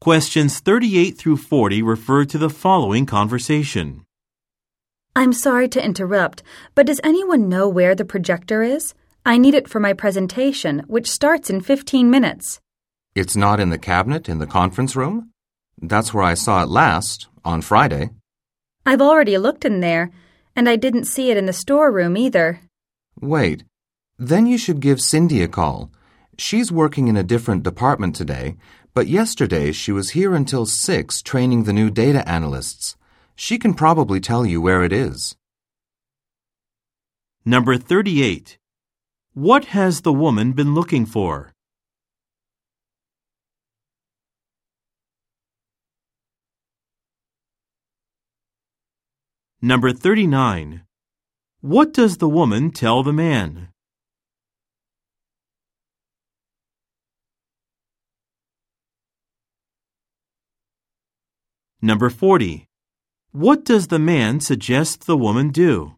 Questions 38 through 40 refer to the following conversation. I'm sorry to interrupt, but does anyone know where the projector is? I need it for my presentation, which starts in 15 minutes. It's not in the cabinet in the conference room? That's where I saw it last, on Friday. I've already looked in there, and I didn't see it in the storeroom either. Wait. Then you should give Cindy a call. She's working in a different department today, but yesterday she was here until 6 training the new data analysts. She can probably tell you where it is. Number 38. What has the woman been looking for? Number 39. What does the woman tell the man? Number 40. What does the man suggest the woman do?